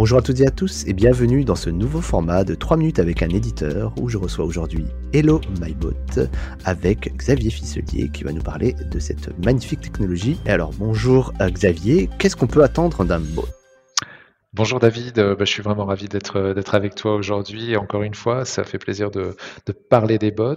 Bonjour à toutes et à tous et bienvenue dans ce nouveau format de 3 minutes avec un éditeur où je reçois aujourd'hui Hello MyBot avec Xavier Fisselier qui va nous parler de cette magnifique technologie. Et alors bonjour à Xavier, qu'est-ce qu'on peut attendre d'un bot? Bonjour David, euh, bah, je suis vraiment ravi d'être euh, d'être avec toi aujourd'hui. Encore une fois, ça fait plaisir de, parler des bots.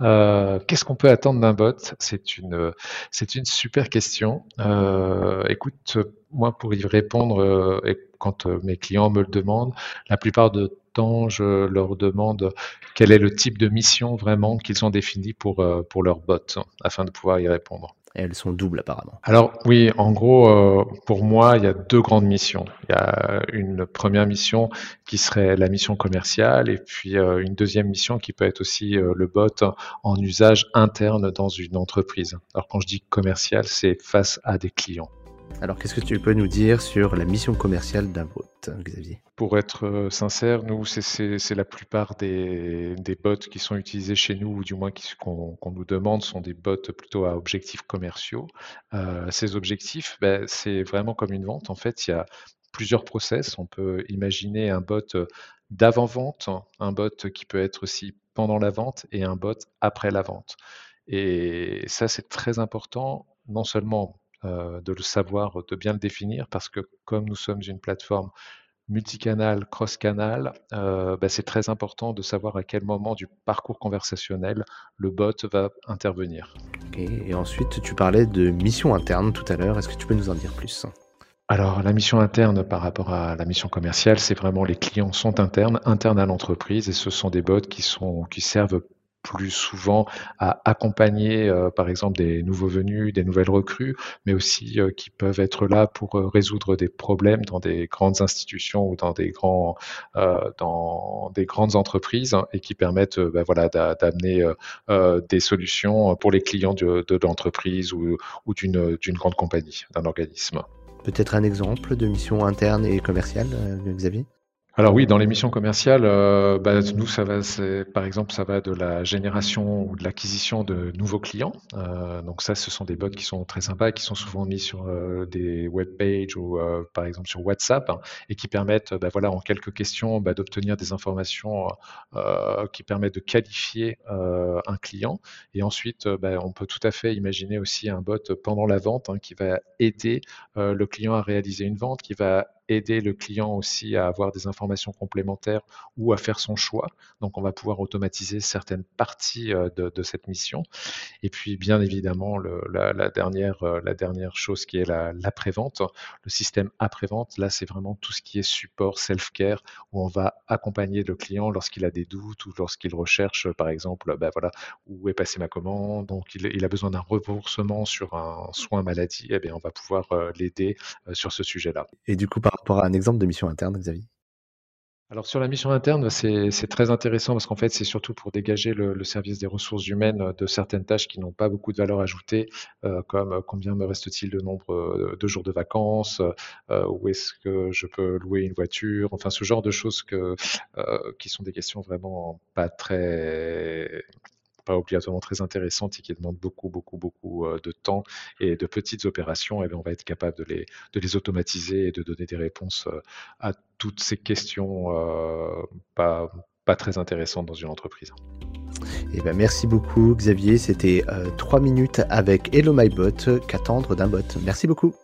Euh, Qu'est-ce qu'on peut attendre d'un bot? C'est une c'est une super question. Euh, écoute, moi pour y répondre, euh, quand mes clients me le demandent, la plupart du temps, je leur demande quel est le type de mission vraiment qu'ils ont défini pour pour leur bot, afin de pouvoir y répondre elles sont doubles apparemment. Alors oui, en gros, euh, pour moi, il y a deux grandes missions. Il y a une première mission qui serait la mission commerciale et puis euh, une deuxième mission qui peut être aussi euh, le bot en usage interne dans une entreprise. Alors quand je dis commercial, c'est face à des clients. Alors, qu'est-ce que tu peux nous dire sur la mission commerciale d'un bot, Xavier? Pour être euh, sincère, nous, c'est la plupart des, bots qui sont utilisés chez nous, ou du moins qu'on nous demande, sont des bots plutôt à objectifs commerciaux. Euh, ces objectifs, ben, c'est vraiment comme une vente. En fait, il y a plusieurs process. On peut imaginer un bot d'avant-vente, un bot qui peut être aussi pendant la vente et un bot après la vente. Et ça, c'est très important, non seulement de le savoir, de bien le définir, parce que comme nous sommes une plateforme multicanal, cross-canal, euh, bah, c'est très important de savoir à quel moment du parcours conversationnel le bot va intervenir. Et ensuite, tu parlais de mission interne tout à l'heure. Est-ce que tu peux nous en dire plus? Alors, la mission interne par rapport à la mission commerciale, c'est vraiment les clients sont internes, internes à l'entreprise, et ce sont des bots qui, sont, qui servent plus souvent à accompagner, euh, par exemple, des nouveaux venus, des nouvelles recrues, mais aussi euh, qui peuvent être là pour euh, résoudre des problèmes dans des grandes institutions ou dans des grandes entreprises et qui permettent, ben voilà, d'amener des solutions pour les clients de l'entreprise ou, ou d'une grande compagnie, d'un organisme. Peut-être un exemple de mission interne et commerciale, Xavier? Alors oui, dans les missions commerciales, euh, bah, nous, ça va, par exemple, ça va de la génération ou de l'acquisition de nouveaux clients. Euh, donc ça, ce sont des bots qui sont très sympas, qui sont souvent mis sur euh, des web pages ou par exemple sur WhatsApp hein, et qui permettent, bah, voilà, en quelques questions, bah, d'obtenir des informations qui permettent de qualifier un client. Et ensuite, on peut tout à fait imaginer aussi un bot pendant la vente hein, qui va aider le client à réaliser une vente, qui va aider le client aussi à avoir des informations complémentaires ou à faire son choix. Donc, on va pouvoir automatiser certaines parties euh, de, cette mission. Et puis, bien évidemment, la, dernière, euh, la dernière chose qui est l'après-vente, le système après-vente, là, c'est vraiment tout ce qui est support, self-care, où on va accompagner le client lorsqu'il a des doutes ou lorsqu'il recherche, par exemple, ben voilà, où est passée ma commande, donc il, a besoin d'un remboursement sur un soin maladie, et eh bien, on va pouvoir euh, l'aider sur ce sujet-là. Et du coup, rapport à un exemple de mission interne, Xavier? Alors sur la mission interne, c'est très intéressant parce qu'en fait, c'est surtout pour dégager le, service des ressources humaines de certaines tâches qui n'ont pas beaucoup de valeur ajoutée, euh, comme combien me reste-t-il de nombre euh, de jours de vacances, euh, où est-ce que je peux louer une voiture, enfin ce genre de choses qui sont des questions vraiment pas très pas obligatoirement très intéressantes et qui demandent beaucoup, beaucoup, beaucoup euh, de temps et de petites opérations, et eh on va être capable de les, de les automatiser et de donner des réponses euh, à toutes ces questions euh, pas, pas très intéressantes dans une entreprise. Eh ben merci beaucoup Xavier, c'était 3 minutes avec Hello My Bot, qu'attendre d'un bot. Merci beaucoup.